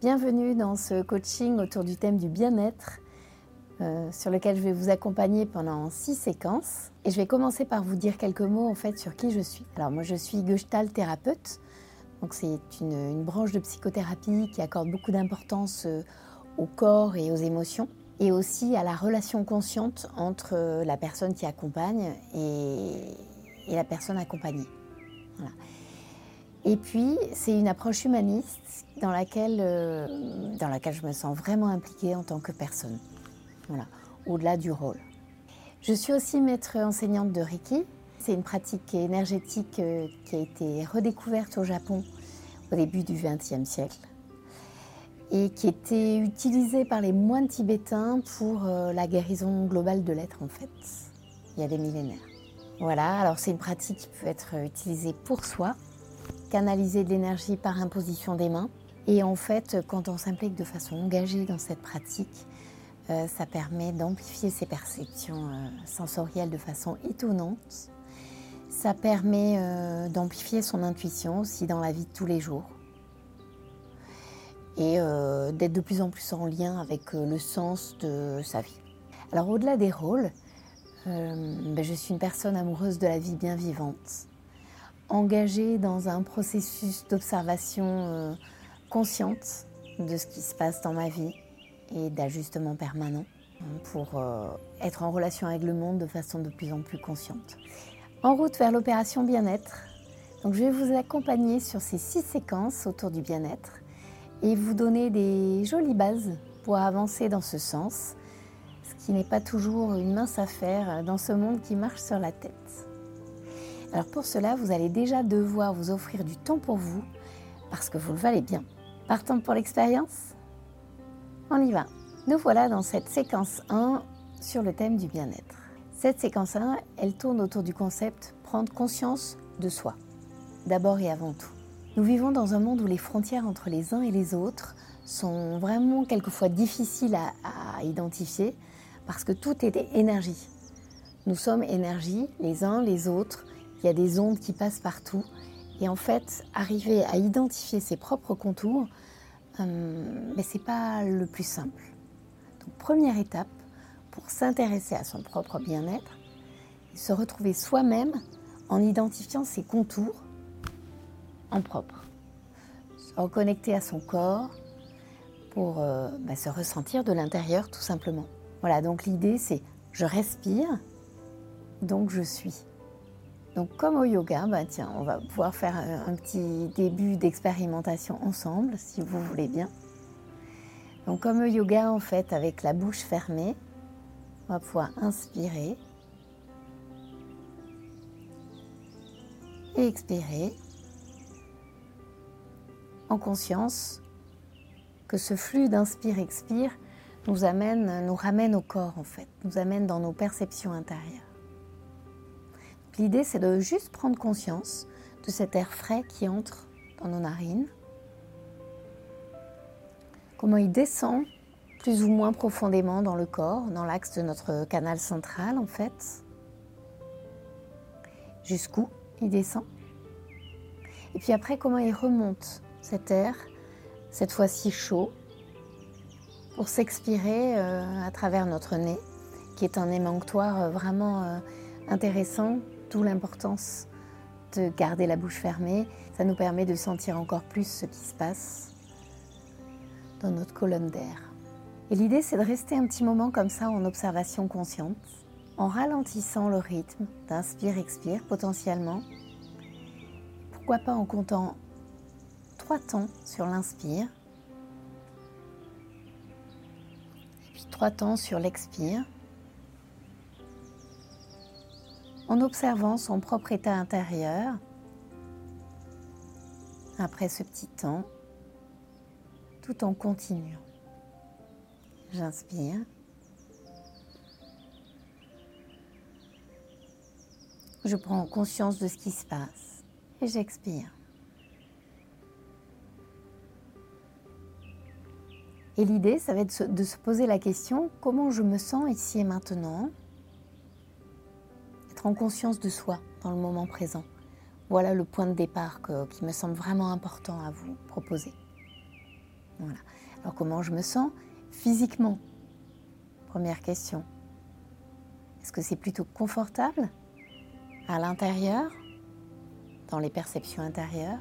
bienvenue dans ce coaching autour du thème du bien-être euh, sur lequel je vais vous accompagner pendant six séquences. Et je vais commencer par vous dire quelques mots en fait sur qui je suis. Alors moi je suis Gestalt thérapeute, donc c'est une, branche de psychothérapie qui accorde beaucoup d'importance euh, au corps et aux émotions et aussi à la relation consciente entre euh, la personne qui accompagne et, et la personne accompagnée. Voilà. Et puis, c'est une approche humaniste dans laquelle, euh, dans laquelle je me sens vraiment impliquée en tant que personne, voilà, au-delà du rôle. Je suis aussi maître enseignante de Reiki. C'est une pratique énergétique euh, qui a été redécouverte au Japon au début du XXe siècle et qui était utilisée par les moines tibétains pour euh, la guérison globale de l'être en fait, il y a des millénaires. Voilà, alors c'est une pratique qui peut être utilisée pour soi canaliser de l'énergie par imposition des mains. Et en fait, quand on s'implique de façon engagée dans cette pratique, euh, ça permet d'amplifier ses perceptions euh, sensorielles de façon étonnante. Ça permet euh, d'amplifier son intuition aussi dans la vie de tous les jours. Et d'être de plus en plus en lien avec le sens de sa vie. Alors au-delà des rôles, ben, je suis une personne amoureuse de la vie bien vivante engagée dans un processus d'observation euh, consciente de ce qui se passe dans ma vie et d'ajustement permanent pour euh, être en relation avec le monde de façon de plus en plus consciente. En route vers l'opération bien-être, donc je vais vous accompagner sur ces six séquences autour du bien-être et vous donner des jolies bases pour avancer dans ce sens, ce qui n'est pas toujours une mince affaire dans ce monde qui marche sur la tête. Alors pour cela, vous allez déjà devoir vous offrir du temps pour vous parce que vous le valez bien. Partons pour l'expérience On y va. Nous voilà dans cette séquence 1 sur le thème du bien-être. Cette séquence 1, elle tourne autour du concept prendre conscience de soi, d'abord et avant tout. Nous vivons dans un monde où les frontières entre les uns et les autres sont vraiment quelquefois difficiles à, à identifier parce que tout est énergie. Nous sommes énergie, les uns, les autres, il y a des ondes qui passent partout. Et en fait, arriver à identifier ses propres contours, euh, mais ce n'est pas le plus simple. Donc, première étape pour s'intéresser à son propre bien-être, se retrouver soi-même en identifiant ses contours en propre. Se reconnecter à son corps pour euh, bah, se ressentir de l'intérieur tout simplement. Voilà, donc l'idée c'est je respire, donc je suis. Donc comme au yoga, bah on va pouvoir faire un, petit début d'expérimentation ensemble, si vous voulez bien. Donc comme au yoga, en fait, avec la bouche fermée, on va pouvoir inspirer et expirer en conscience que ce flux d'inspire-expire nous amène, nous ramène au corps en fait, nous amène dans nos perceptions intérieures. L'idée, c'est de juste prendre conscience de cet air frais qui entre dans nos narines, comment il descend plus ou moins profondément dans le corps, dans l'axe de notre canal central en fait, jusqu'où il descend. Et puis après, comment il remonte cet air, cette fois-ci chaud, pour s'expirer euh, à travers notre nez, qui est un émanctoire euh, vraiment euh, intéressant D'où l'importance de garder la bouche fermée. Ça nous permet de sentir encore plus ce qui se passe dans notre colonne d'air. Et l'idée, c'est de rester un petit moment comme ça en observation consciente, en ralentissant le rythme d'inspire-expire potentiellement. Pourquoi pas en comptant trois temps sur l'inspire, puis trois temps sur l'expire. En observant son propre état intérieur après ce petit temps, tout en continuant. J'inspire. Je prends conscience de ce qui se passe et j'expire. Et l'idée, ça va être de se poser la question, comment je me sens ici et maintenant? En conscience de soi dans le moment présent. Voilà le point de départ qui me semble vraiment important à vous proposer. Voilà. Alors comment je me sens physiquement? Première question. Est-ce que c'est plutôt confortable à l'intérieur, dans les perceptions intérieures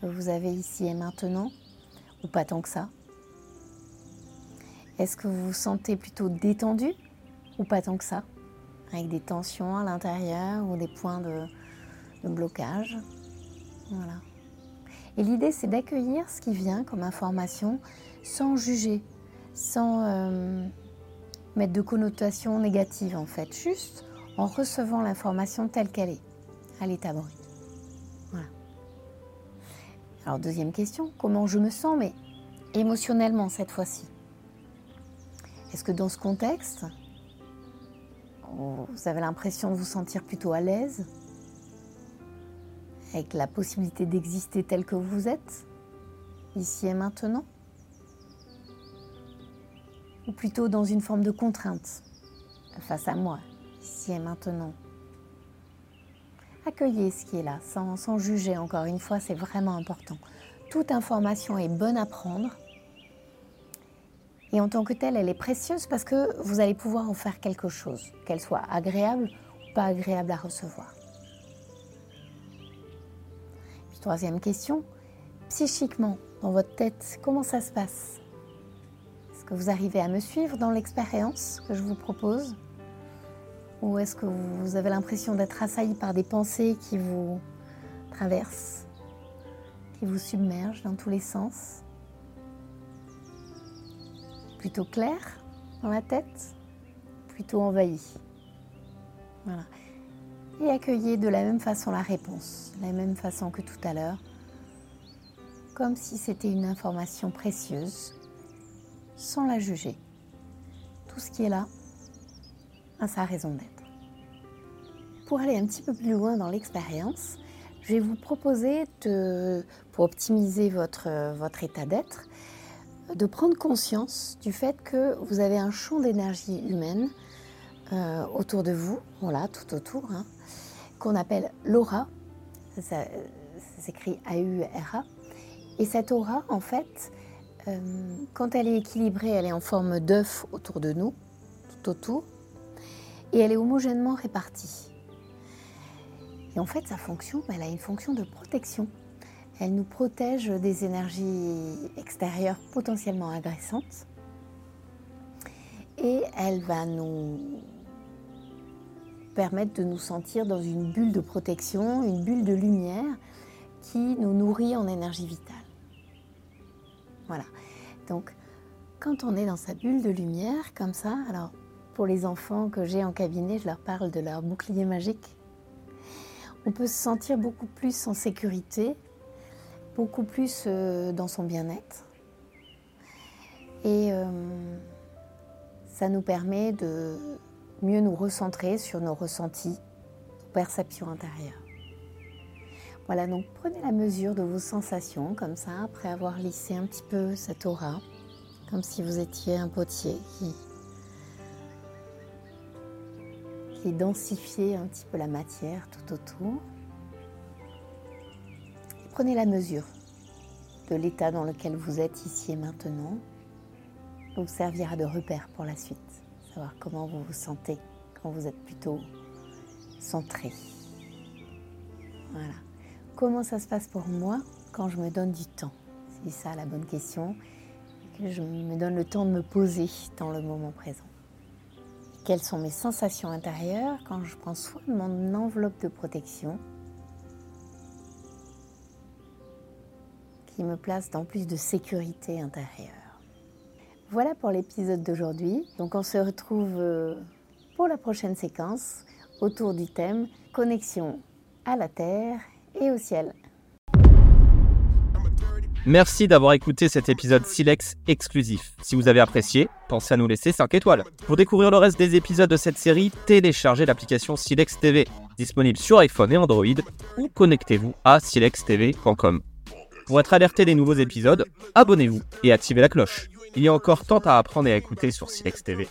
que vous avez ici et maintenant, ou pas tant que ça? Est-ce que vous vous sentez plutôt détendu ou pas tant que ça? Avec des tensions à l'intérieur ou des points de, blocage Voilà. Et l'idée, c'est d'accueillir ce qui vient comme information sans juger, sans euh, mettre de connotation négative en fait, juste en recevant l'information telle qu'elle est, à l'état brut. Voilà. Alors deuxième question, comment je me sens, mais émotionnellement cette fois-ci? Est-ce que dans ce contexte, vous avez l'impression de vous sentir plutôt à l'aise avec la possibilité d'exister tel que vous êtes, ici et maintenant? Ou plutôt dans une forme de contrainte face à moi, ici et maintenant? Accueillez ce qui est là, sans, juger encore une fois, c'est vraiment important. Toute information est bonne à prendre. Et en tant que telle, elle est précieuse parce que vous allez pouvoir en faire quelque chose, qu'elle soit agréable ou pas agréable à recevoir. Puis troisième question, psychiquement, dans votre tête, comment ça se passe? Est-ce que vous arrivez à me suivre dans l'expérience que je vous propose? Ou est-ce que vous avez l'impression d'être assailli par des pensées qui vous traversent, qui vous submergent dans tous les sens? Plutôt clair dans la tête Plutôt envahi Voilà. Et accueillez de la même façon la réponse, de la même façon que tout à l'heure, comme si c'était une information précieuse, sans la juger. Tout ce qui est là à sa raison d'être. Pour aller un petit peu plus loin dans l'expérience, je vais vous proposer, de, pour optimiser votre état d'être, de prendre conscience du fait que vous avez un champ d'énergie humaine euh, autour de vous, voilà, tout autour, hein, qu'on appelle l'aura. Ça, s'écrit A-U-R-A. Et cette aura, en fait, euh, quand elle est équilibrée, elle est en forme d'œuf autour de nous, tout autour et elle est homogènement répartie. Et en fait, sa fonction, elle a une fonction de protection. Elle nous protège des énergies extérieures potentiellement agressantes et elle va nous permettre de nous sentir dans une bulle de protection, une bulle de lumière qui nous nourrit en énergie vitale. Voilà. Donc, quand on est dans sa bulle de lumière comme ça, alors pour les enfants que j'ai en cabinet, je leur parle de leur bouclier magique. On peut se sentir beaucoup plus en sécurité, beaucoup plus euh, dans son bien-être. Et euh, ça nous permet de mieux nous recentrer sur nos ressentis, nos perceptions intérieures. Voilà, donc prenez la mesure de vos sensations comme ça, après avoir lissé un petit peu cette aura, comme si vous étiez un potier qui densifier un petit peu la matière tout autour. Prenez la mesure de l'état dans lequel vous êtes ici et maintenant. vous servira de repère pour la suite. Savoir comment vous vous sentez quand vous êtes plutôt centré. Voilà. Comment ça se passe pour moi quand je me donne du temps? C'est ça la bonne question. que je me donne le temps de me poser dans le moment présent. Quelles sont mes sensations intérieures quand je prends soin de mon enveloppe de protection? Qui me place dans plus de sécurité intérieure. Voilà pour l'épisode d'aujourd'hui. Donc on se retrouve euh, pour la prochaine séquence autour du thème connexion à la terre et au ciel. Merci d'avoir écouté cet épisode Silex exclusif. Si vous avez apprécié, pensez à nous laisser 5 étoiles. Pour découvrir le reste des épisodes de cette série, téléchargez l'application Silex TV, disponible sur iPhone et Android, ou connectez-vous à silextv.com. Pour être alerté des nouveaux épisodes, abonnez-vous et activez la cloche. Il y a encore tant à apprendre et à écouter sur Silex TV.